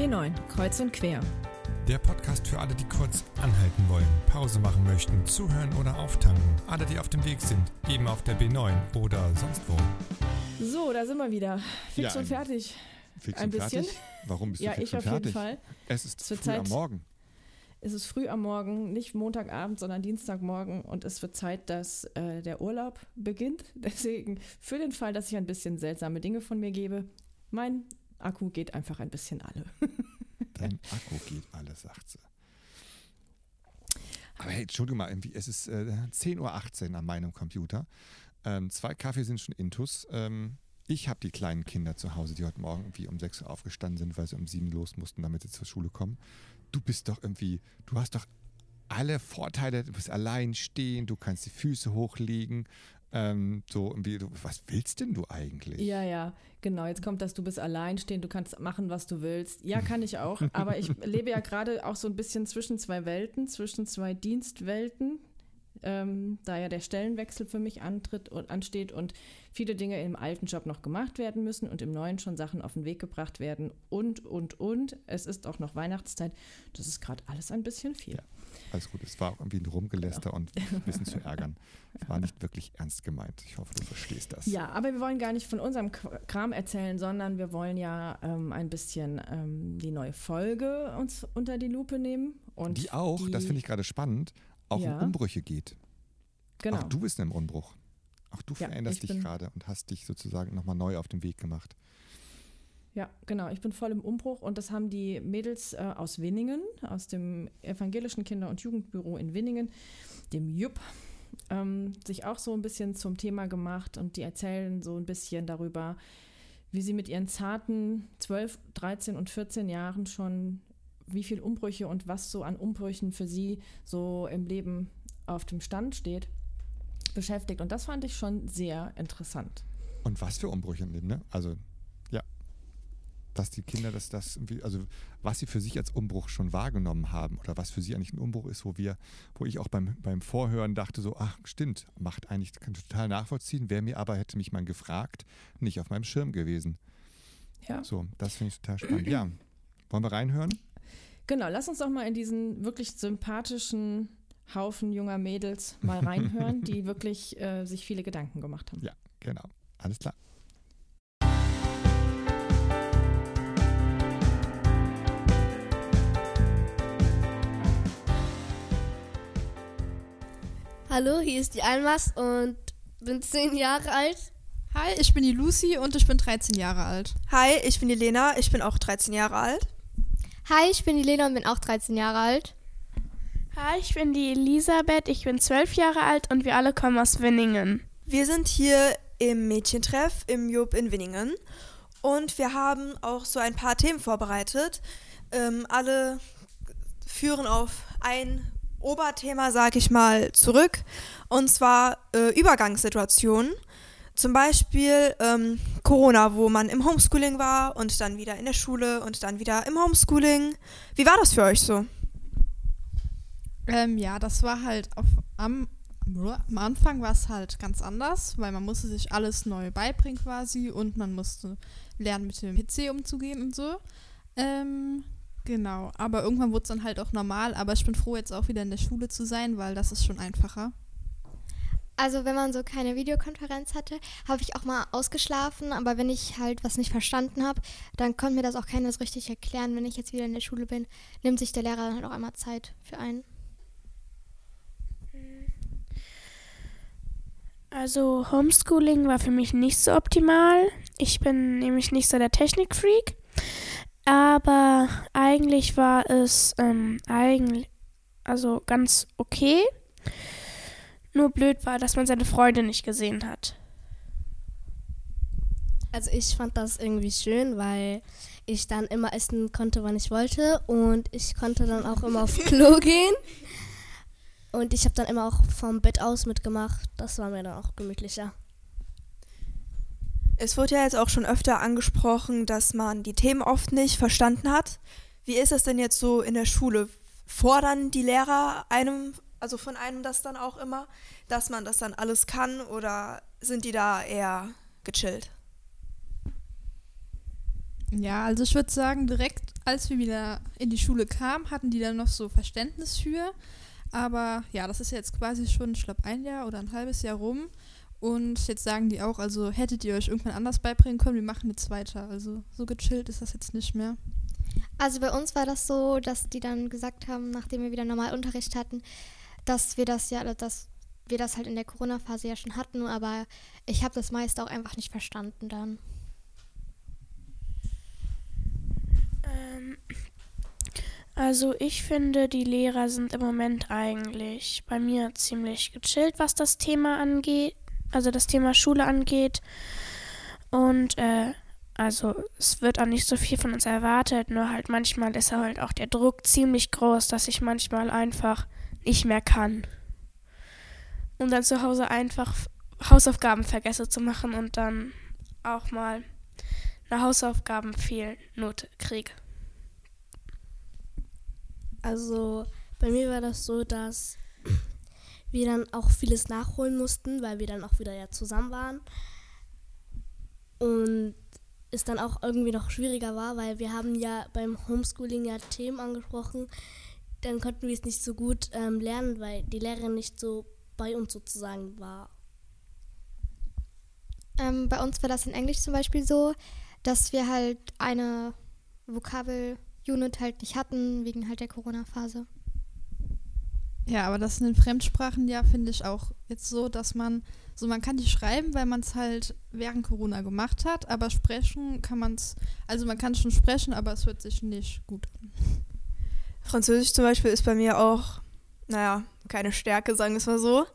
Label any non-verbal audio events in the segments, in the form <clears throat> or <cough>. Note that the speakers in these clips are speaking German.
B9, Kreuz und Quer. Der Podcast für alle, die kurz anhalten wollen, Pause machen möchten, zuhören oder auftanken. Alle, die auf dem Weg sind, eben auf der B9 oder sonst wo. So, da sind wir wieder. Fix Ja, und ein- fertig. Fix Ein und bisschen. fertig? Warum bist Ja, du fix ich und auf fertig? jeden Fall. Es ist wird früh am Zeit. Morgen. Es ist früh am Morgen, nicht Montagabend, sondern Dienstagmorgen und es wird Zeit, dass äh, der Urlaub beginnt. <laughs> Deswegen, für den Fall, dass ich ein bisschen seltsame Dinge von mir gebe, mein Akku geht einfach ein bisschen alle. <laughs> Dein Akku geht alles, sagt sie. Aber hey, Entschuldigung mal, irgendwie, es ist äh, 10.18 Uhr an meinem Computer. Ähm, zwei Kaffee sind schon intus. Ähm, ich habe die kleinen Kinder zu Hause, die heute Morgen irgendwie um 6 Uhr aufgestanden sind, weil sie um 7 los mussten, damit sie zur Schule kommen. Du bist doch irgendwie, du hast doch alle Vorteile, du bist allein stehen, du kannst die Füße hochlegen. Ähm, so du, was willst denn du eigentlich? Ja, ja, genau. Jetzt kommt das, du bist allein stehen, du kannst machen, was du willst. Ja, kann ich auch. Aber ich <laughs> lebe ja gerade auch so ein bisschen zwischen zwei Welten, zwischen zwei Dienstwelten, ähm, da ja der Stellenwechsel für mich antritt und ansteht und viele Dinge im alten Job noch gemacht werden müssen und im neuen schon Sachen auf den Weg gebracht werden und, und, und. Es ist auch noch Weihnachtszeit. Das ist gerade alles ein bisschen viel. Ja. Alles gut, es war auch irgendwie ein Rumgeläster und ein bisschen zu <laughs> ärgern. Es war nicht wirklich ernst gemeint. Ich hoffe, du verstehst das. Ja, aber wir wollen gar nicht von unserem Kram erzählen, sondern wir wollen ja ähm, ein bisschen ähm, die neue Folge uns unter die Lupe nehmen. Und die auch, das die- finde ich gerade spannend, auch Ja. um Umbrüche geht. Genau. Auch du bist einem Umbruch. Auch du veränderst ich dich gerade und hast dich sozusagen nochmal neu auf den Weg gemacht. Ja, genau. Ich bin voll im Umbruch und das haben die Mädels äh, aus Winningen, aus dem Evangelischen Kinder- und Jugendbüro in Winningen, dem JUP, ähm, sich auch so ein bisschen zum Thema gemacht und die erzählen so ein bisschen darüber, wie sie mit ihren zarten 12, 13 und 14 Jahren schon, wie viel Umbrüche und was so an Umbrüchen für sie so im Leben auf dem Stand steht, beschäftigt. Und das fand ich schon sehr interessant. Und was für Umbrüche im Leben, ne? Also, ja. Dass die Kinder das, das irgendwie, also was sie für sich als Umbruch schon wahrgenommen haben oder was für sie eigentlich ein Umbruch ist, wo wir, wo ich auch beim, beim Vorhören dachte so, ach stimmt, macht eigentlich, kann total nachvollziehen, wäre mir aber, hätte mich mal gefragt, nicht auf meinem Schirm gewesen. Ja. So, das finde ich total spannend. Ja, wollen wir reinhören? Genau, lass uns doch mal in diesen wirklich sympathischen Haufen junger Mädels mal <laughs> reinhören, die wirklich äh, sich viele Gedanken gemacht haben. Ja, genau. Alles klar. Hallo, hier ist die Almas und bin 10 Jahre alt. Hi, ich bin die Lucy und ich bin 13 Jahre alt. Hi, ich bin die Lena, ich bin auch 13 Jahre alt. Hi, ich bin die Lena und bin auch 13 Jahre alt. Hi, ich bin die Elisabeth, ich bin zwölf Jahre alt und wir alle kommen aus Winningen. Wir sind hier im Mädchentreff im Job in Winningen und wir haben auch so ein paar Themen vorbereitet. Ähm, alle führen auf ein Oberthema, sag ich mal, zurück und zwar äh, Übergangssituationen. Zum Beispiel ähm, Corona, wo man im Homeschooling war und dann wieder in der Schule und dann wieder im Homeschooling. Wie war das für euch so? Ähm, ja, das war halt auf, am, am Anfang war es halt ganz anders, weil man musste sich alles neu beibringen quasi und man musste lernen, mit dem PC umzugehen und so. Ähm, genau, aber irgendwann wurde es dann halt auch normal, aber ich bin froh, jetzt auch wieder in der Schule zu sein, weil das ist schon einfacher. Also, wenn man so keine Videokonferenz hatte, habe ich auch mal ausgeschlafen, aber wenn ich halt was nicht verstanden habe, dann konnte mir das auch keiner so richtig erklären. Wenn ich jetzt wieder in der Schule bin, nimmt sich der Lehrer dann halt auch einmal Zeit für einen. Also Homeschooling war für mich nicht so optimal. Ich bin nämlich nicht so der Technikfreak. Aber eigentlich war es ähm, eigentlich also ganz okay. Nur blöd war, dass man seine Freunde nicht gesehen hat. Also, ich fand das irgendwie schön, weil ich dann immer essen konnte, wann ich wollte und ich konnte dann auch immer auf Klo <laughs> gehen. Und ich habe dann immer auch vom Bett aus mitgemacht. Das war mir dann auch gemütlicher. Es wurde ja jetzt auch schon öfter angesprochen, dass man die Themen oft nicht verstanden hat. Wie ist es denn jetzt so in der Schule? Fordern die Lehrer einem, also von einem das dann auch immer, dass man das dann alles kann oder sind die da eher gechillt? Ja, also ich würde sagen, direkt als wir wieder in die Schule kamen, hatten die dann noch so Verständnis für. Aber ja, das ist jetzt quasi schon, ich glaube, ein Jahr oder ein halbes Jahr rum. Und jetzt sagen die auch, also hättet ihr euch irgendwann anders beibringen können, wir machen jetzt weiter. Also so gechillt ist das jetzt nicht mehr. Also bei uns war das so, dass die dann gesagt haben, nachdem wir wieder normal Unterricht hatten, dass wir das ja, dass wir das halt in der Corona-Phase ja schon hatten, aber ich habe das meist auch einfach nicht verstanden dann. Ähm, also ich finde, die Lehrer sind im Moment eigentlich bei mir ziemlich gechillt, was das Thema angeht, also das Thema Schule angeht. Und äh, also es wird auch nicht so viel von uns erwartet, nur halt manchmal ist halt auch der Druck ziemlich groß, dass ich manchmal einfach nicht mehr kann. Und dann zu Hause einfach Hausaufgaben vergesse zu machen und dann auch mal eine Hausaufgabenfehlnote kriege. Also bei mir war das so, dass wir dann auch vieles nachholen mussten, weil wir dann auch wieder ja zusammen waren. Und es dann auch irgendwie noch schwieriger war, weil wir haben ja beim Homeschooling ja Themen angesprochen. Dann konnten wir es nicht so gut ähm, lernen, weil die Lehrerin nicht so bei uns sozusagen war. Ähm, bei uns war das in Englisch zum Beispiel so, dass wir halt eine Vokabel-Unit halt nicht hatten, wegen halt der Corona-Phase. Ja, aber das in den Fremdsprachen ja finde ich auch jetzt so, dass man so man kann die schreiben, weil man es halt während Corona gemacht hat, aber sprechen kann man es, also man kann schon sprechen, aber es hört sich nicht gut an. Französisch zum Beispiel ist bei mir auch, naja, keine Stärke, sagen wir es mal so.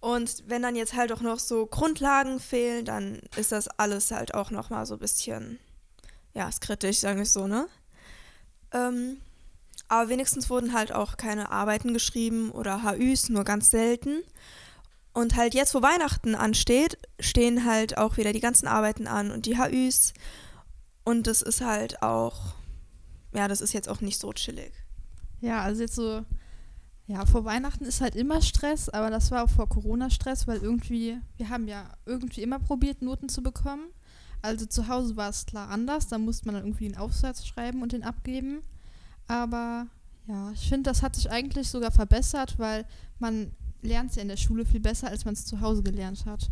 Und wenn dann jetzt halt auch noch so Grundlagen fehlen, dann ist das alles halt auch noch mal so ein bisschen, ja, ist kritisch, sagen wir es so, ne? Ähm, aber wenigstens wurden halt auch keine Arbeiten geschrieben oder HÜs, nur ganz selten. Und halt jetzt, wo Weihnachten ansteht, stehen halt auch wieder die ganzen Arbeiten an und die HÜs. Und das ist halt auch, ja, das ist jetzt auch nicht so chillig. Ja, also jetzt so, ja, vor Weihnachten ist halt immer Stress, aber das war auch vor Corona Stress, weil irgendwie, wir haben ja irgendwie immer probiert, Noten zu bekommen. Also zu Hause war es klar anders, da musste man dann irgendwie einen Aufsatz schreiben und den abgeben. Aber ja, ich finde, das hat sich eigentlich sogar verbessert, weil man lernt es ja in der Schule viel besser, als man es zu Hause gelernt hat.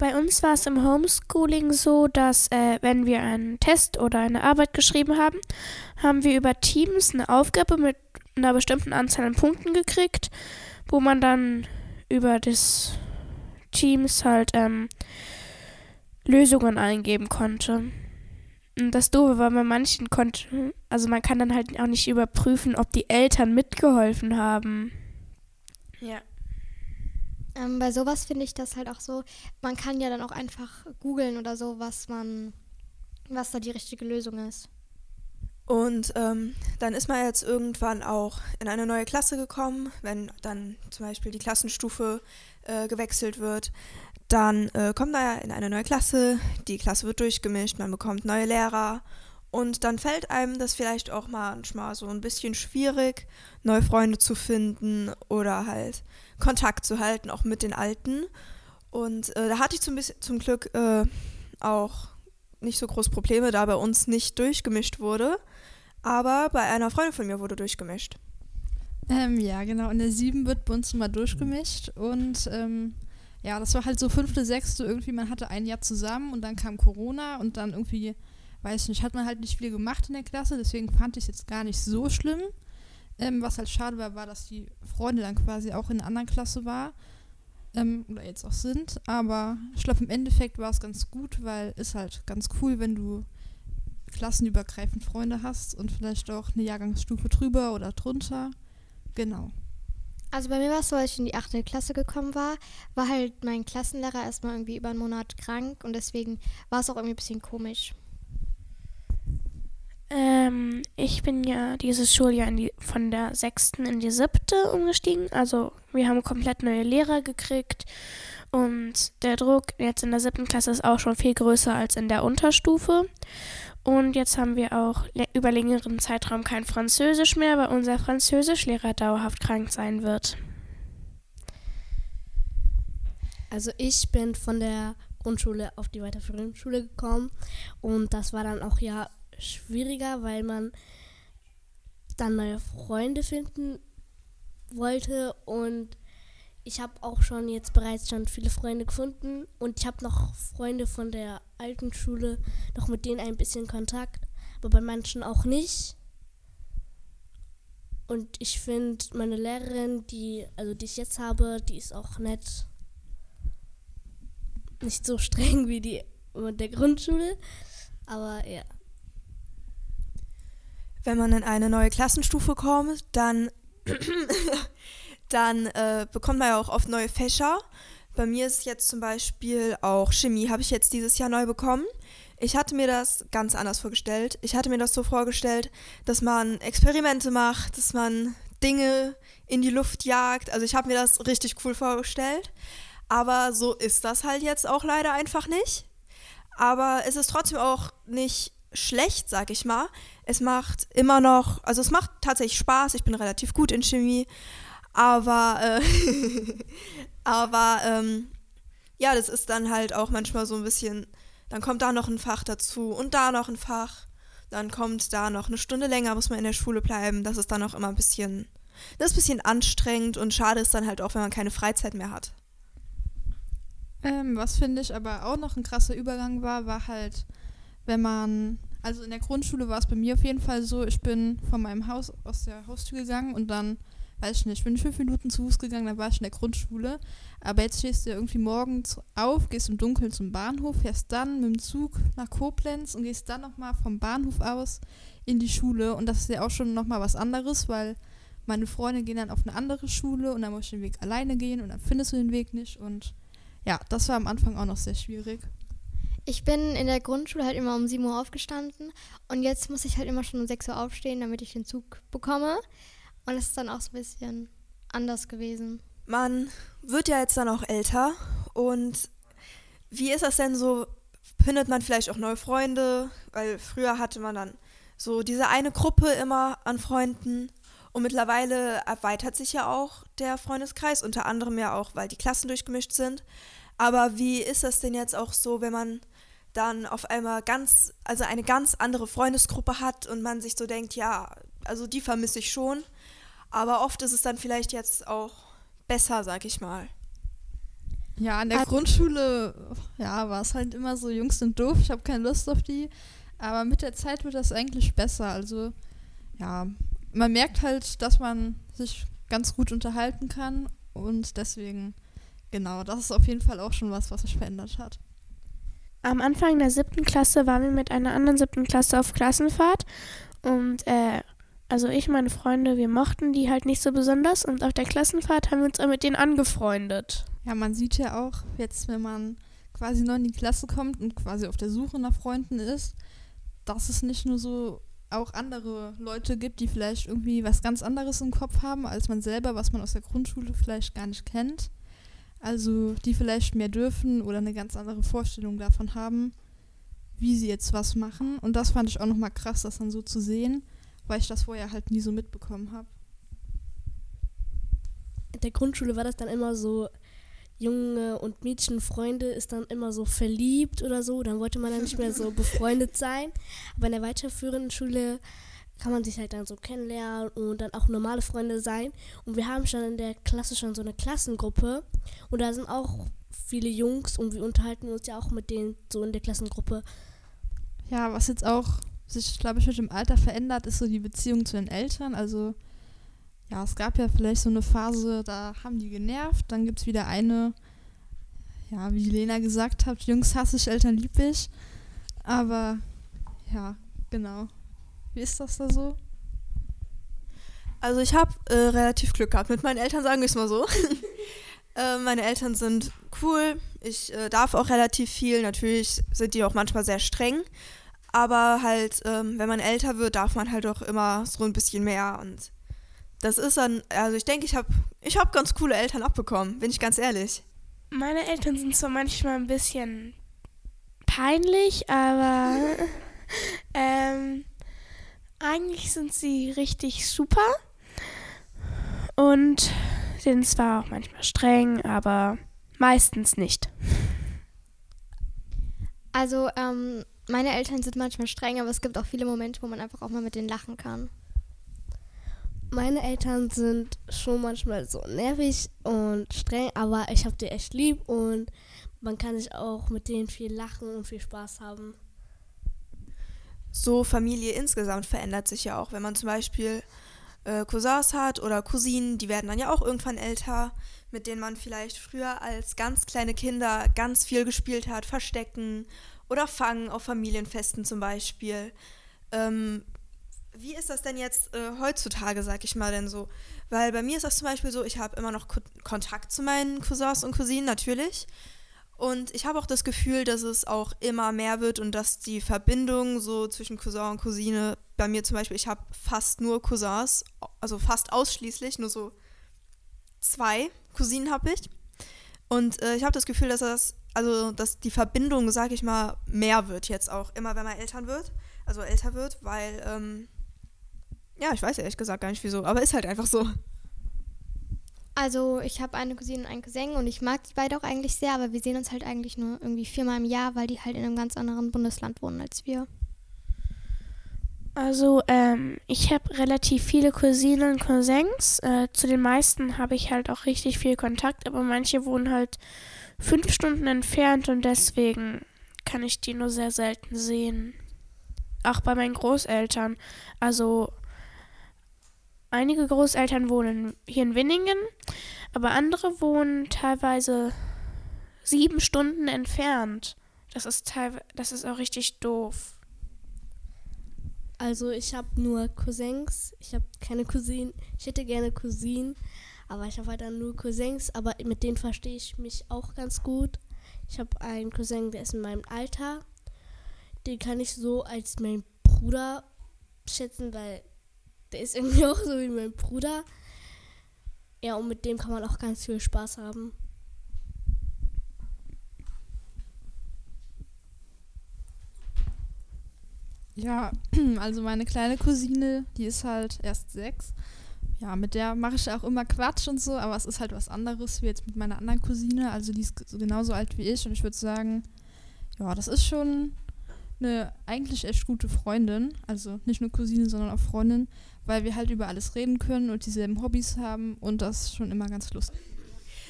Bei uns war es im Homeschooling so, dass äh, wenn wir einen Test oder eine Arbeit geschrieben haben, haben wir über Teams eine Aufgabe mit einer bestimmten Anzahl an Punkten gekriegt, wo man dann über das Teams halt ähm, Lösungen eingeben konnte. Und das Doofe war, bei manchen konnte, also man kann dann halt auch nicht überprüfen, ob die Eltern mitgeholfen haben. Ja. Ähm, bei sowas finde ich das halt auch so, man kann ja dann auch einfach googeln oder so, was man, was da die richtige Lösung ist. Und ähm, dann ist man jetzt irgendwann auch in eine neue Klasse gekommen, wenn dann zum Beispiel die Klassenstufe äh, gewechselt wird. Dann äh, kommt man ja in eine neue Klasse, die Klasse wird durchgemischt, man bekommt neue Lehrer und dann fällt einem das vielleicht auch manchmal so ein bisschen schwierig, neue Freunde zu finden oder halt Kontakt zu halten, auch mit den Alten. Und äh, da hatte ich zum, zum Glück äh, auch nicht so groß Probleme, da bei uns nicht durchgemischt wurde. Aber bei einer Freundin von mir wurde durchgemischt. Ähm, ja, genau. In der 7 wird bei uns immer durchgemischt. Und ähm, ja, das war halt so fünfte, sechste irgendwie. Man hatte ein Jahr zusammen und dann kam Corona und dann irgendwie weiß nicht, hat man halt nicht viel gemacht in der Klasse, deswegen fand ich es jetzt gar nicht so schlimm. Ähm, was halt schade war, war, dass die Freunde dann quasi auch in einer anderen Klasse war. Ähm, oder jetzt auch sind. Aber ich glaube, im Endeffekt war es ganz gut, weil es halt ganz cool, wenn du klassenübergreifend Freunde hast und vielleicht auch eine Jahrgangsstufe drüber oder drunter. Genau. Also bei mir war es so, als ich in die achte Klasse gekommen war, war halt mein Klassenlehrer erstmal irgendwie über einen Monat krank und deswegen war es auch irgendwie ein bisschen komisch. Ähm, ich bin ja dieses Schuljahr die, von der sechsten in die siebte umgestiegen. Also wir haben komplett neue Lehrer gekriegt und der Druck jetzt in der siebten Klasse ist auch schon viel größer als in der Unterstufe. Und jetzt haben wir auch über längeren Zeitraum kein Französisch mehr, weil unser Französischlehrer dauerhaft krank sein wird. Also ich bin von der Grundschule auf die weiterführende Schule gekommen und das war dann auch ja schwieriger, weil man dann neue Freunde finden wollte und ich habe auch schon jetzt bereits schon viele Freunde gefunden und ich habe noch Freunde von der alten Schule, noch mit denen ein bisschen Kontakt, aber bei manchen auch nicht. Und ich finde meine Lehrerin, die also die ich jetzt habe, die ist auch nett. Nicht so <laughs> streng wie die der Grundschule, aber ja. Wenn man in eine neue Klassenstufe kommt, dann <coughs> dann äh, bekommt man ja auch oft neue Fächer. Bei mir ist jetzt zum Beispiel auch Chemie, habe ich jetzt dieses Jahr neu bekommen. Ich hatte mir das ganz anders vorgestellt. Ich hatte mir das so vorgestellt, dass man Experimente macht, dass man Dinge in die Luft jagt. Also ich habe mir das richtig cool vorgestellt. Aber so ist das halt jetzt auch leider einfach nicht. Aber es ist trotzdem auch nicht schlecht, sag ich mal. Es macht immer noch, also es macht tatsächlich Spaß. Ich bin relativ gut in Chemie. Aber, äh, <laughs> aber ähm, ja, das ist dann halt auch manchmal so ein bisschen, dann kommt da noch ein Fach dazu und da noch ein Fach. Dann kommt da noch eine Stunde länger, muss man in der Schule bleiben. Das ist dann auch immer ein bisschen, das ist ein bisschen anstrengend und schade ist dann halt auch, wenn man keine Freizeit mehr hat. Ähm, was finde ich aber auch noch ein krasser Übergang war, war halt, wenn man, also in der Grundschule war es bei mir auf jeden Fall so, ich bin von meinem Haus aus der Haustür gegangen und dann weiß ich nicht, ich bin fünf Minuten zu Fuß gegangen, dann war ich in der Grundschule. Aber jetzt stehst du irgendwie morgens auf, gehst im Dunkeln zum Bahnhof, fährst dann mit dem Zug nach Koblenz und gehst dann nochmal vom Bahnhof aus in die Schule. Und das ist ja auch schon nochmal was anderes, weil meine Freunde gehen dann auf eine andere Schule und dann muss ich den Weg alleine gehen und dann findest du den Weg nicht. Und ja, das war am Anfang auch noch sehr schwierig. Ich bin in der Grundschule halt immer um 7 Uhr aufgestanden und jetzt muss ich halt immer schon um 6 Uhr aufstehen, damit ich den Zug bekomme. Und es ist dann auch so ein bisschen anders gewesen. Man wird ja jetzt dann auch älter und wie ist das denn so? Findet man vielleicht auch neue Freunde? Weil früher hatte man dann so diese eine Gruppe immer an Freunden und mittlerweile erweitert sich ja auch der Freundeskreis, unter anderem ja auch, weil die Klassen durchgemischt sind. Aber wie ist das denn jetzt auch so, wenn man dann auf einmal ganz, also eine ganz andere Freundesgruppe hat und man sich so denkt, ja, also die vermisse ich schon. Aber oft ist es dann vielleicht jetzt auch besser, sag ich mal. Ja, an der also, Grundschule, ja, war es halt immer so, Jungs sind doof, ich habe keine Lust auf die. Aber mit der Zeit wird das eigentlich besser. Also, ja, man merkt halt, dass man sich ganz gut unterhalten kann. Und deswegen, genau, das ist auf jeden Fall auch schon was, was sich verändert hat. Am Anfang der siebten Klasse waren wir mit einer anderen siebten Klasse auf Klassenfahrt. Und äh, also ich, meine Freunde, wir mochten die halt nicht so besonders und auf der Klassenfahrt haben wir uns auch mit denen angefreundet. Ja, man sieht ja auch jetzt, wenn man quasi neu in die Klasse kommt und quasi auf der Suche nach Freunden ist, dass es nicht nur so auch andere Leute gibt, die vielleicht irgendwie was ganz anderes im Kopf haben als man selber, was man aus der Grundschule vielleicht gar nicht kennt. Also die vielleicht mehr dürfen oder eine ganz andere Vorstellung davon haben, wie sie jetzt was machen. Und das fand ich auch nochmal krass, das dann so zu sehen weil ich das vorher halt nie so mitbekommen habe. In der Grundschule war das dann immer so, Junge und Mädchenfreunde ist dann immer so verliebt oder so, dann wollte man dann nicht mehr so befreundet sein. Aber in der weiterführenden Schule kann man sich halt dann so kennenlernen und dann auch normale Freunde sein. Und wir haben schon in der Klasse schon so eine Klassengruppe und da sind auch viele Jungs und wir unterhalten uns ja auch mit denen so in der Klassengruppe. Ja, was jetzt auch sich, glaube ich, mit dem Alter verändert, ist so die Beziehung zu den Eltern. Also ja, es gab ja vielleicht so eine Phase, da haben die genervt. Dann gibt es wieder eine, ja, wie Lena gesagt hat, Jungs hasse ich, Eltern lieb ich. Aber ja, genau. Wie ist das da so? Also ich habe äh, relativ Glück gehabt mit meinen Eltern, sagen wir es mal so. <laughs> äh, meine Eltern sind cool. Ich äh, darf auch relativ viel. Natürlich sind die auch manchmal sehr streng. Aber halt, ähm, wenn man älter wird, darf man halt auch immer so ein bisschen mehr. Und das ist dann, also ich denke, ich habe ich hab ganz coole Eltern abbekommen, bin ich ganz ehrlich. Meine Eltern sind zwar manchmal ein bisschen peinlich, aber <laughs> ähm, eigentlich sind sie richtig super. Und sind zwar auch manchmal streng, aber meistens nicht. Also, ähm, meine Eltern sind manchmal streng, aber es gibt auch viele Momente, wo man einfach auch mal mit denen lachen kann. Meine Eltern sind schon manchmal so nervig und streng, aber ich habe die echt lieb und man kann sich auch mit denen viel lachen und viel Spaß haben. So Familie insgesamt verändert sich ja auch, wenn man zum Beispiel äh, Cousins hat oder Cousinen, die werden dann ja auch irgendwann älter, mit denen man vielleicht früher als ganz kleine Kinder ganz viel gespielt hat, Verstecken oder Fangen auf Familienfesten zum Beispiel. Ähm, wie ist das denn jetzt äh, heutzutage, sag ich mal denn so? Weil bei mir ist das zum Beispiel so, ich habe immer noch Ko Kontakt zu meinen Cousins und Cousinen, natürlich. Und ich habe auch das Gefühl, dass es auch immer mehr wird und dass die Verbindung so zwischen Cousin und Cousine, bei mir zum Beispiel, ich habe fast nur Cousins, also fast ausschließlich, nur so zwei Cousinen habe ich. Und äh, ich habe das Gefühl, dass das, also dass die Verbindung, sag ich mal, mehr wird jetzt auch, immer wenn man Eltern wird, also älter wird, weil, ähm, ja, ich weiß ehrlich gesagt gar nicht wieso, aber ist halt einfach so. Also ich habe eine Cousine und einen Cousin und ich mag die beide auch eigentlich sehr, aber wir sehen uns halt eigentlich nur irgendwie viermal im Jahr, weil die halt in einem ganz anderen Bundesland wohnen als wir. Also, ähm, ich habe relativ viele Cousinen und Cousins. Äh, zu den meisten habe ich halt auch richtig viel Kontakt, aber manche wohnen halt fünf Stunden entfernt und deswegen kann ich die nur sehr selten sehen. Auch bei meinen Großeltern. Also, einige Großeltern wohnen hier in Winningen, aber andere wohnen teilweise sieben Stunden entfernt. Das ist teilweise, das ist auch richtig doof. Also ich habe nur Cousins, ich habe keine Cousinen. Ich hätte gerne Cousinen, aber ich habe halt dann nur Cousins, aber mit denen verstehe ich mich auch ganz gut. Ich habe einen Cousin, der ist in meinem Alter. Den kann ich so als mein Bruder schätzen, weil der ist irgendwie <laughs> auch so wie mein Bruder. Ja, und mit dem kann man auch ganz viel Spaß haben. Ja, <clears throat> also meine kleine Cousine, die ist halt erst sechs. Ja, mit der mache ich auch immer Quatsch und so, aber es ist halt was anderes wie jetzt mit meiner anderen Cousine. Also die ist so genauso alt wie ich und ich würde sagen, ja, das ist schon eine eigentlich echt gute Freundin. Also nicht nur Cousine, sondern auch Freundin, weil wir halt über alles reden können und dieselben Hobbys haben und das schon immer ganz lustig.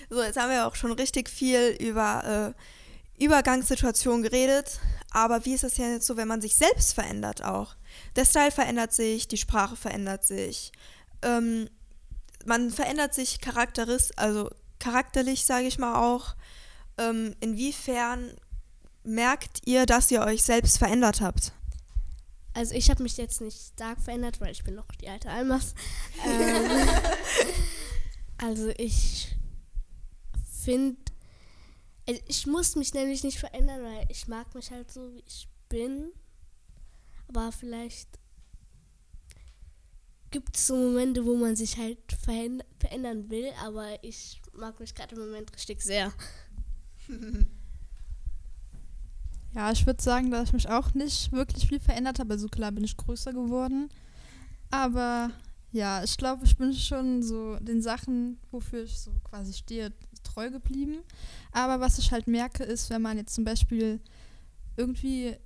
So, jetzt haben wir auch schon richtig viel über äh, Übergangssituationen geredet. Aber wie ist es jetzt so, wenn man sich selbst verändert auch? Der Style verändert sich, die Sprache verändert sich. Ähm, man verändert sich charakteris also charakterlich, sage ich mal auch. Ähm, inwiefern merkt ihr, dass ihr euch selbst verändert habt? Also ich habe mich jetzt nicht stark verändert, weil ich bin noch die alte Almas. <laughs> ähm, also ich finde, also ich muss mich nämlich nicht verändern, weil ich mag mich halt so, wie ich bin. Aber vielleicht gibt es so Momente, wo man sich halt verändern will, aber ich mag mich gerade im Moment richtig sehr. <laughs> Ja, ich würde sagen, dass ich mich auch nicht wirklich viel verändert habe. Also klar bin ich größer geworden. Aber ja, ich glaube, ich bin schon so den Sachen, wofür ich so quasi stehe, treu geblieben. Aber was ich halt merke, ist, wenn man jetzt zum Beispiel irgendwie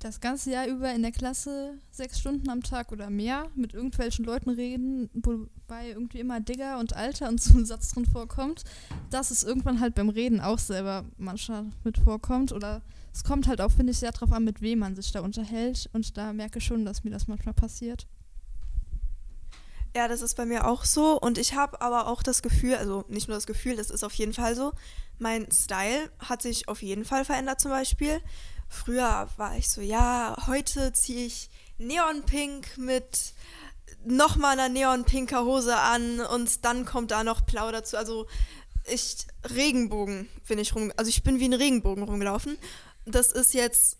das ganze Jahr über in der Klasse sechs Stunden am Tag oder mehr mit irgendwelchen Leuten reden, wobei irgendwie immer Digger und Alter und so ein Satz drin vorkommt, dass es irgendwann halt beim Reden auch selber manchmal mit vorkommt. Oder es kommt halt auch, finde ich, sehr darauf an, mit wem man sich da unterhält. Und da merke ich schon, dass mir das manchmal passiert. Ja, das ist bei mir auch so. Und ich habe aber auch das Gefühl, also nicht nur das Gefühl, das ist auf jeden Fall so. Mein Style hat sich auf jeden Fall verändert zum Beispiel. Früher war ich so, ja, heute ziehe ich Neonpink mit nochmal einer neonpinker Hose an und dann kommt da noch Blau dazu. Also ich, Regenbogen bin ich rum, also ich bin wie ein Regenbogen rumgelaufen. Das ist jetzt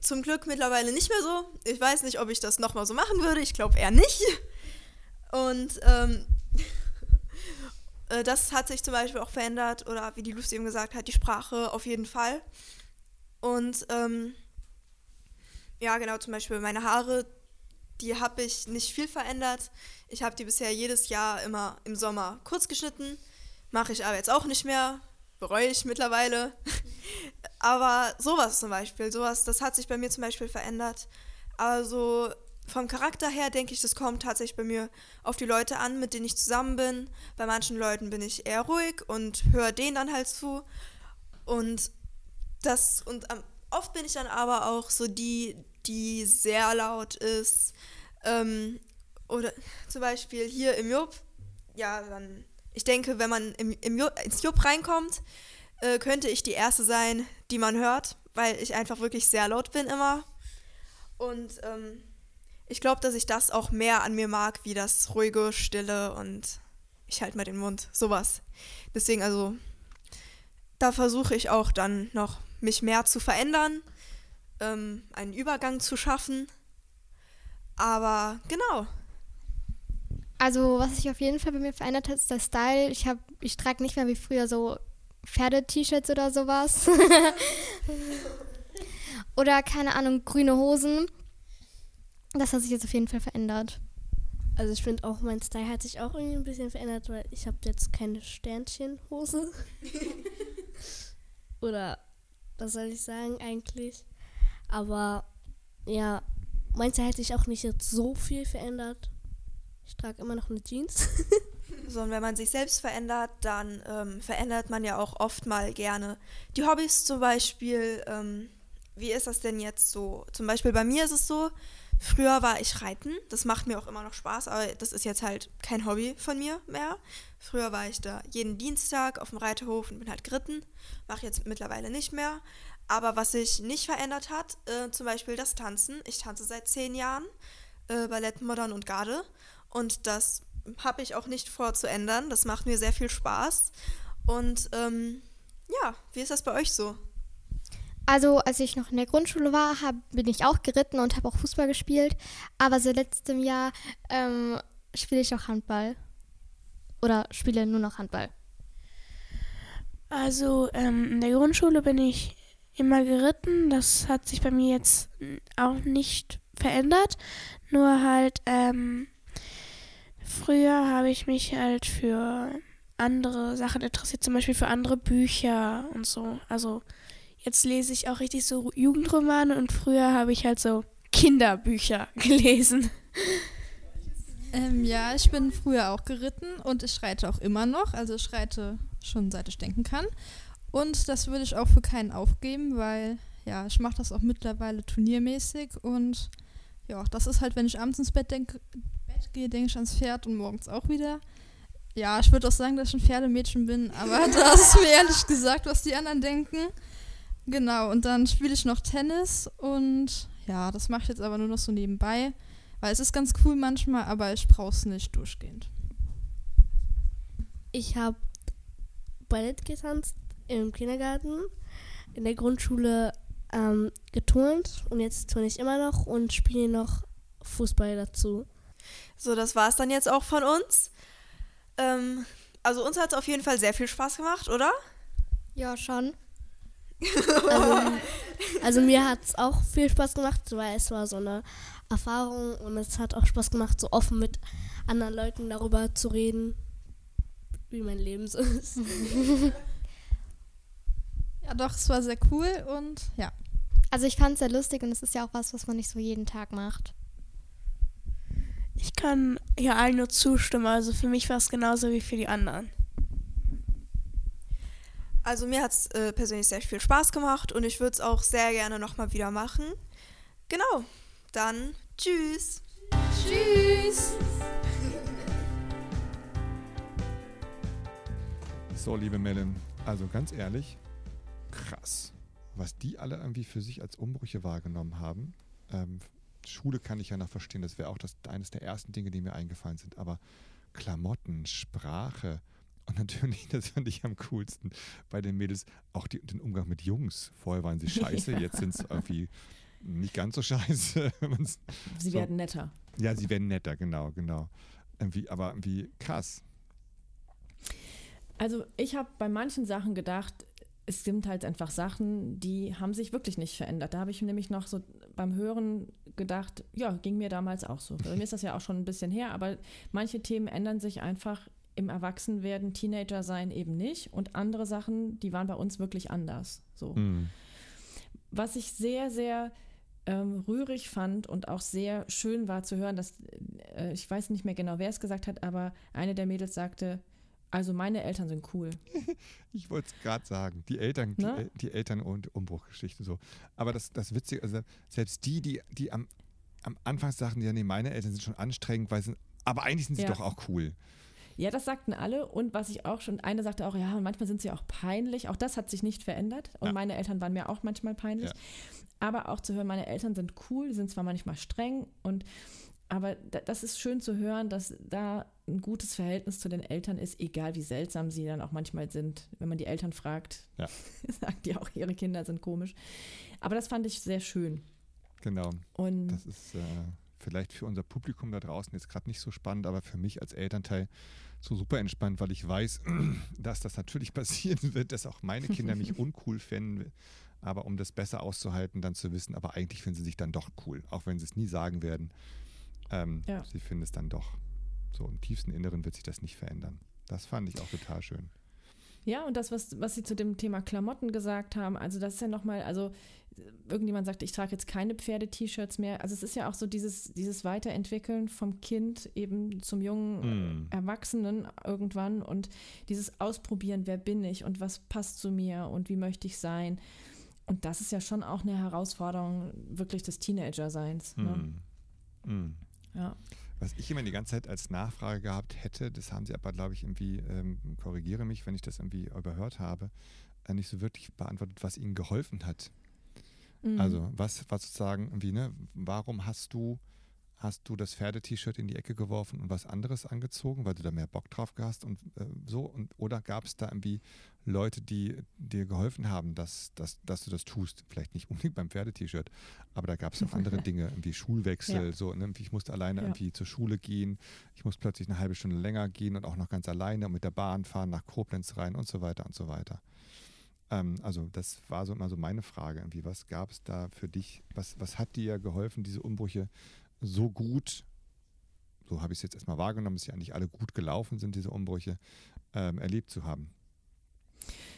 zum Glück mittlerweile nicht mehr so. Ich weiß nicht, ob ich das nochmal so machen würde. Ich glaube eher nicht. Und ähm, <laughs> äh, das hat sich zum Beispiel auch verändert, oder wie die Lucy eben gesagt hat, die Sprache auf jeden Fall. Und ähm, ja, genau, zum Beispiel meine Haare, die habe ich nicht viel verändert. Ich habe die bisher jedes Jahr immer im Sommer kurz geschnitten. Mache ich aber jetzt auch nicht mehr. Bereue ich mittlerweile. <laughs> Aber sowas zum Beispiel, sowas, das hat sich bei mir zum Beispiel verändert. Also vom Charakter her denke ich, das kommt tatsächlich bei mir auf die Leute an, mit denen ich zusammen bin. Bei manchen Leuten bin ich eher ruhig und höre denen dann halt zu. Und das, und am, oft bin ich dann aber auch so die, die sehr laut ist. Ähm, oder zum Beispiel hier im Jupp, ja, dann, ich denke, wenn man im, im Jupp, ins Jupp reinkommt, äh, könnte ich die Erste sein, die man hört, weil ich einfach wirklich sehr laut bin immer. Und ähm, ich glaube, dass ich das auch mehr an mir mag, wie das ruhige, stille und ich halte mal den Mund, sowas. Deswegen also, da versuche ich auch dann noch mich mehr zu verändern, ähm, einen Übergang zu schaffen. Aber genau. Also, was sich auf jeden Fall bei mir verändert hat, ist der Style. Ich, hab, ich trage nicht mehr wie früher so Pferde-T-Shirts oder sowas. <laughs> oder, keine Ahnung, grüne Hosen. Das hat sich jetzt auf jeden Fall verändert. Also ich finde auch, mein Style hat sich auch irgendwie ein bisschen verändert, weil ich habe jetzt keine Sternchenhose. <laughs> Oder was soll ich sagen eigentlich? Aber ja, mein Style hat sich auch nicht jetzt so viel verändert. Ich trage immer noch eine Jeans. <laughs> So, und wenn man sich selbst verändert, dann ähm, verändert man ja auch oft mal gerne die Hobbys zum Beispiel. Ähm, wie ist das denn jetzt so? Zum Beispiel bei mir ist es so, früher war ich reiten, das macht mir auch immer noch Spaß, aber das ist jetzt halt kein Hobby von mir mehr. Früher war ich da jeden Dienstag auf dem Reiterhof und bin halt geritten, mache jetzt mittlerweile nicht mehr. Aber was sich nicht verändert hat, äh, zum Beispiel das Tanzen. Ich tanze seit zehn Jahren, äh, Ballett, Modern und Garde. Und das habe ich auch nicht vor zu ändern. Das macht mir sehr viel Spaß. Und ähm, ja, wie ist das bei euch so? Also, als ich noch in der Grundschule war, hab, bin ich auch geritten und habe auch Fußball gespielt. Aber seit letztem Jahr ähm, spiele ich auch Handball. Oder spiele nur noch Handball. Also ähm, in der Grundschule bin ich immer geritten. Das hat sich bei mir jetzt auch nicht verändert. Nur halt, ähm, früher habe ich mich halt für andere Sachen interessiert, zum Beispiel für andere Bücher und so. Also jetzt lese ich auch richtig so Jugendromane und früher habe ich halt so Kinderbücher <laughs> gelesen. Ähm, ja, ich bin früher auch geritten und ich reite auch immer noch. Also ich reite schon seit ich denken kann. Und das würde ich auch für keinen aufgeben, weil ja, ich mache das auch mittlerweile turniermäßig und ja, das ist halt, wenn ich abends ins Bett, denk, Bett gehe, denke ich ans Pferd und morgens auch wieder. Ja, ich würde auch sagen, dass ich ein Pferdemädchen bin, aber <laughs> das ist mir ehrlich gesagt, was die anderen denken. Genau, und dann spiele ich noch Tennis und ja, das mache ich jetzt aber nur noch so nebenbei, weil es ist ganz cool manchmal, aber ich brauche es nicht durchgehend. Ich habe Ballett getanzt im Kindergarten, in der Grundschule ähm, geturnt und jetzt turne ich immer noch und spiele noch Fußball dazu. So, das war es dann jetzt auch von uns. Ähm, also uns hat es auf jeden Fall sehr viel Spaß gemacht, oder? Ja, schon. <laughs> Also, also mir hat es auch viel Spaß gemacht, weil es war so eine Erfahrung und es hat auch Spaß gemacht, so offen mit anderen Leuten darüber zu reden, wie mein Leben so ist. <laughs> Ja, doch, es war sehr cool und ja. Also ich fand es sehr lustig und es ist ja auch was, was man nicht so jeden Tag macht. Ich kann hier allen nur zustimmen. Also für mich war es genauso wie für die anderen. Also mir hat es äh, persönlich sehr viel Spaß gemacht und ich würde es auch sehr gerne nochmal wieder machen. Genau, dann tschüss. Tschüss! So, liebe Mellen, also ganz ehrlich, krass, was die alle irgendwie für sich als Umbrüche wahrgenommen haben. Ähm, Schule kann ich ja noch verstehen, das wäre auch das, eines der ersten Dinge, die mir eingefallen sind, aber Klamotten, Sprache und natürlich, das fand ich am coolsten bei den Mädels, auch die, den Umgang mit Jungs. Vorher waren sie <laughs> scheiße, Ja. jetzt sind es irgendwie nicht ganz so scheiße. <laughs> Sie So. werden netter. ja, sie werden netter, genau, genau. Irgendwie, aber irgendwie krass. Also ich habe bei manchen Sachen gedacht, es sind halt einfach Sachen, die haben sich wirklich nicht verändert. Da habe ich nämlich noch so beim Hören gedacht, ja, ging mir damals auch so. Bei mir ist das ja auch schon ein bisschen her, aber manche Themen ändern sich einfach im Erwachsenwerden, Teenager sein eben nicht. Und andere Sachen, die waren bei uns wirklich anders. So. Mhm. Was ich sehr, sehr ähm, rührig fand und auch sehr schön war zu hören, dass äh, ich weiß nicht mehr genau, wer es gesagt hat, aber eine der Mädels sagte, also meine Eltern sind cool. <laughs> Ich wollte es gerade sagen, die Eltern, die, Ne? Die Eltern- und Umbruchgeschichte so. Aber das, das Witzige, also selbst die, die, die am, am Anfang sagten, ja, nee, meine Eltern sind schon anstrengend, weil sie, aber eigentlich sind sie Ja. doch auch cool. Ja, das sagten alle. Und was ich auch schon, eine sagte auch, ja, manchmal sind sie auch peinlich. Auch das hat sich nicht verändert. Und Ja. meine Eltern waren mir auch manchmal peinlich. Ja. Aber auch zu hören, meine Eltern sind cool, die sind zwar manchmal streng und aber da- das ist schön zu hören, dass da ein gutes Verhältnis zu den Eltern ist, egal wie seltsam sie dann auch manchmal sind. Wenn man die Eltern fragt, Ja. <laughs> sagt die auch, ihre Kinder sind komisch. Aber das fand ich sehr schön. Genau. Und Das ist äh, vielleicht für unser Publikum da draußen jetzt gerade nicht so spannend, aber für mich als Elternteil so super entspannt, weil ich weiß, <clears throat> dass das natürlich <laughs> passieren wird, dass auch meine Kinder mich <laughs> uncool fänden. Aber um das besser auszuhalten, dann zu wissen, aber eigentlich finden sie sich dann doch cool, auch wenn sie es nie sagen werden. Ähm, Ja. Sie finden es dann doch. So im tiefsten Inneren wird sich das nicht verändern. Das fand ich auch total schön. Ja, und das, was, was Sie zu dem Thema Klamotten gesagt haben, also das ist ja nochmal, also irgendjemand sagte, ich trage jetzt keine Pferde-T-Shirts mehr. Also es ist ja auch so dieses, dieses Weiterentwickeln vom Kind eben zum jungen Mm. Erwachsenen irgendwann und dieses Ausprobieren, wer bin ich und was passt zu mir und wie möchte ich sein. Und das ist ja schon auch eine Herausforderung wirklich des Teenager-Seins. Ne? Mm. Mm. Ja. Was ich immer die ganze Zeit als Nachfrage gehabt hätte, das haben sie aber, glaube ich, irgendwie, ähm, korrigiere mich, wenn ich das irgendwie überhört habe, äh, nicht so wirklich beantwortet, was ihnen geholfen hat. Mhm. Also, was, was sozusagen irgendwie, ne, warum hast du, hast du das Pferde-T-Shirt in die Ecke geworfen und was anderes angezogen, weil du da mehr Bock drauf hast und äh, so? Und, oder gab es da irgendwie Leute, die dir geholfen haben, dass, dass, dass du das tust? Vielleicht nicht <laughs> unbedingt beim Pferde-T-Shirt, aber da gab es auch andere <laughs> Dinge, irgendwie Schulwechsel, Ja. so, ne? ich musste alleine Ja. irgendwie zur Schule gehen, ich muss plötzlich eine halbe Stunde länger gehen und auch noch ganz alleine und mit der Bahn fahren nach Koblenz rein und so weiter und so weiter. Ähm, also das war so immer so meine Frage. Irgendwie, was gab es da für dich? Was, was hat dir geholfen, diese Umbrüche so gut, so habe ich es jetzt erstmal wahrgenommen, dass sie eigentlich alle gut gelaufen sind, diese Umbrüche, ähm, erlebt zu haben?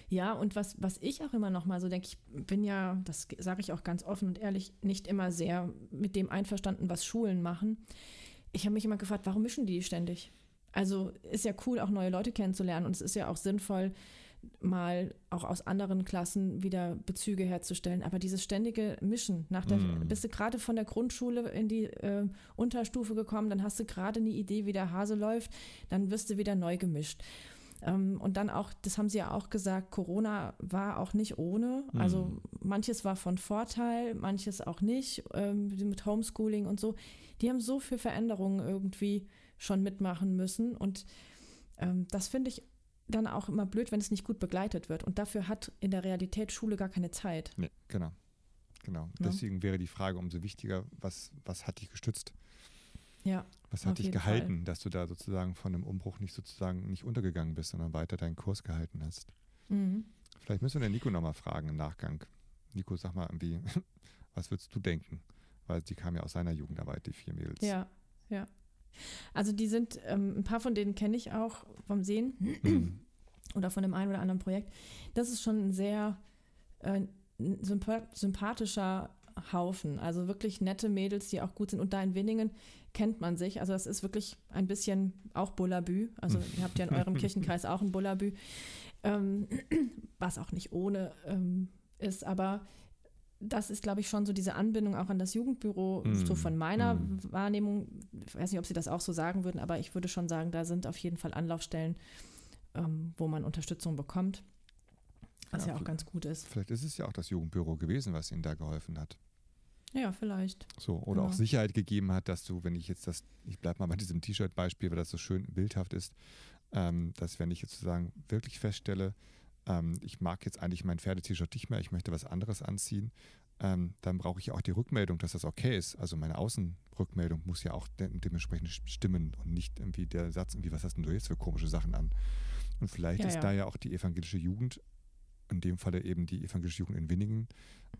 Ja, und was, was ich auch immer noch mal so denke, ich bin ja, das sage ich auch ganz offen und ehrlich, nicht immer sehr mit dem einverstanden, was Schulen machen. Ich habe mich immer gefragt, warum mischen die ständig? Also ist ja cool, auch neue Leute kennenzulernen und es ist ja auch sinnvoll, mal auch aus anderen Klassen wieder Bezüge herzustellen. Aber dieses ständige Mischen, nach der, Mm. bist du gerade von der Grundschule in die äh, Unterstufe gekommen, dann hast du gerade eine Idee, wie der Hase läuft, dann wirst du wieder neu gemischt. Ähm, und dann auch, das haben Sie ja auch gesagt, Corona war auch nicht ohne. Also Mhm. manches war von Vorteil, manches auch nicht, ähm, mit Homeschooling und so. Die haben so viel Veränderungen irgendwie schon mitmachen müssen. Und ähm, das finde ich dann auch immer blöd, wenn es nicht gut begleitet wird. Und dafür hat in der Realität Schule gar keine Zeit. Nee, genau. Genau. Ne? Deswegen wäre die Frage umso wichtiger, was, was hat dich gestützt? Ja, Was hat dich gehalten, dass du da sozusagen von einem Umbruch nicht sozusagen nicht untergegangen bist, sondern weiter deinen Kurs gehalten hast? mhm. Vielleicht müssen wir den Nico nochmal fragen im Nachgang. Nico, sag mal irgendwie, <laughs> was würdest du denken? Weil die kamen ja aus seiner Jugendarbeit, die vier Mädels. ja, ja. Also die sind, ähm, ein paar von denen kenne ich auch vom Sehen. Mhm. oder von dem einen oder anderen Projekt. Das ist schon ein sehr äh, sympa sympathischer Haufen. Also wirklich nette Mädels, die auch gut sind. Und da in Winningen kennt man sich. Also das ist wirklich ein bisschen auch Bullabü. Also ihr habt ja in eurem <laughs> Kirchenkreis auch ein Bullabü. Ähm, was auch nicht ohne ähm, ist. Aber das ist, glaube ich, schon so diese Anbindung auch an das Jugendbüro, Mm, so von meiner mm. Wahrnehmung. Ich weiß nicht, ob Sie das auch so sagen würden, aber ich würde schon sagen, da sind auf jeden Fall Anlaufstellen, ähm, wo man Unterstützung bekommt, was Ja, ja, auch ganz gut ist. Vielleicht ist es ja auch das Jugendbüro gewesen, was ihnen da geholfen hat. Ja, vielleicht. So, oder auch Genau. Sicherheit gegeben hat, dass du, wenn ich jetzt das, ich bleibe mal bei diesem T-Shirt-Beispiel, weil das so schön bildhaft ist, ähm, dass wenn ich jetzt sozusagen wirklich feststelle, ähm, ich mag jetzt eigentlich mein Pferde-T-Shirt nicht mehr, ich möchte was anderes anziehen, ähm, dann brauche ich auch die Rückmeldung, dass das okay ist. Also meine Außenrückmeldung muss ja auch de dementsprechend stimmen und nicht irgendwie der Satz, irgendwie, was hast denn du jetzt für komische Sachen an? Und vielleicht Ja, ist ja. da ja auch die evangelische Jugend, in dem Falle eben die evangelische Jugend in Winningen,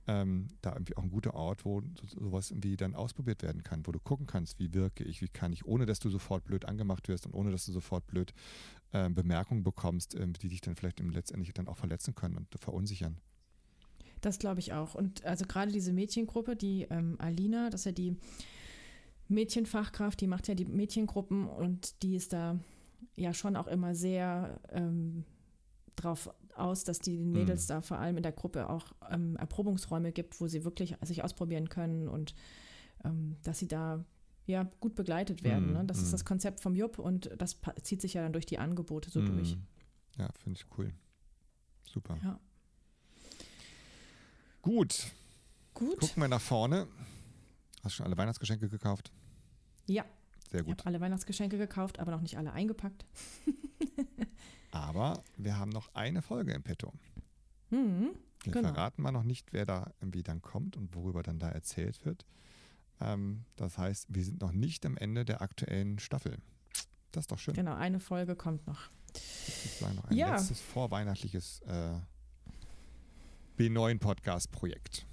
ähm, da irgendwie auch ein guter Ort, wo so, sowas irgendwie dann ausprobiert werden kann, wo du gucken kannst, wie wirke ich, wie kann ich, ohne dass du sofort blöd angemacht wirst und ohne dass du sofort blöd äh, Bemerkungen bekommst, äh, die dich dann vielleicht letztendlich dann auch verletzen können und verunsichern. Das glaube ich auch. Und also gerade diese Mädchengruppe, die ähm, Alina, das ist ja die Mädchenfachkraft, die macht ja die Mädchengruppen und die ist da ja schon auch immer sehr ähm, drauf aus, dass die den Mädels Mhm. da vor allem in der Gruppe auch ähm, Erprobungsräume gibt, wo sie wirklich sich ausprobieren können und ähm, dass sie da ja gut begleitet werden. Mhm, Ne? Das mhm. ist das Konzept vom Jupp und das zieht sich ja dann durch die Angebote so durch. Mhm. Ja, finde ich cool. Super. Ja. Gut, Gut. gucken wir nach vorne. Hast du schon alle Weihnachtsgeschenke gekauft? Ja, Sehr ich gut. habe alle Weihnachtsgeschenke gekauft, aber noch nicht alle eingepackt. <laughs> Aber wir haben noch eine Folge im Petto. Mhm. Wir Genau. verraten mal noch nicht, wer da irgendwie dann kommt und worüber dann da erzählt wird. Ähm, das heißt, wir sind noch nicht am Ende der aktuellen Staffel. Das ist doch schön. Genau, eine Folge kommt noch. Das war noch ein Ja. letztes vorweihnachtliches äh, B9-Podcast-Projekt.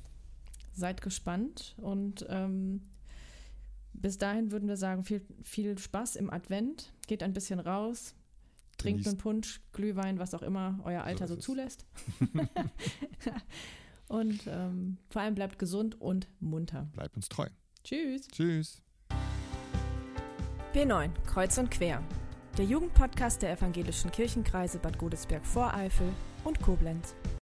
Seid gespannt und ähm, bis dahin würden wir sagen, viel, viel Spaß im Advent. Geht ein bisschen raus, trinkt Genießt. einen Punsch, Glühwein, was auch immer euer Alter So so, zulässt. <laughs> <laughs> und ähm, vor allem bleibt gesund und munter. Bleibt uns treu. Tschüss. Tschüss. B9, Kreuz und Quer. Der Jugendpodcast der evangelischen Kirchenkreise Bad Godesberg-Voreifel und Koblenz.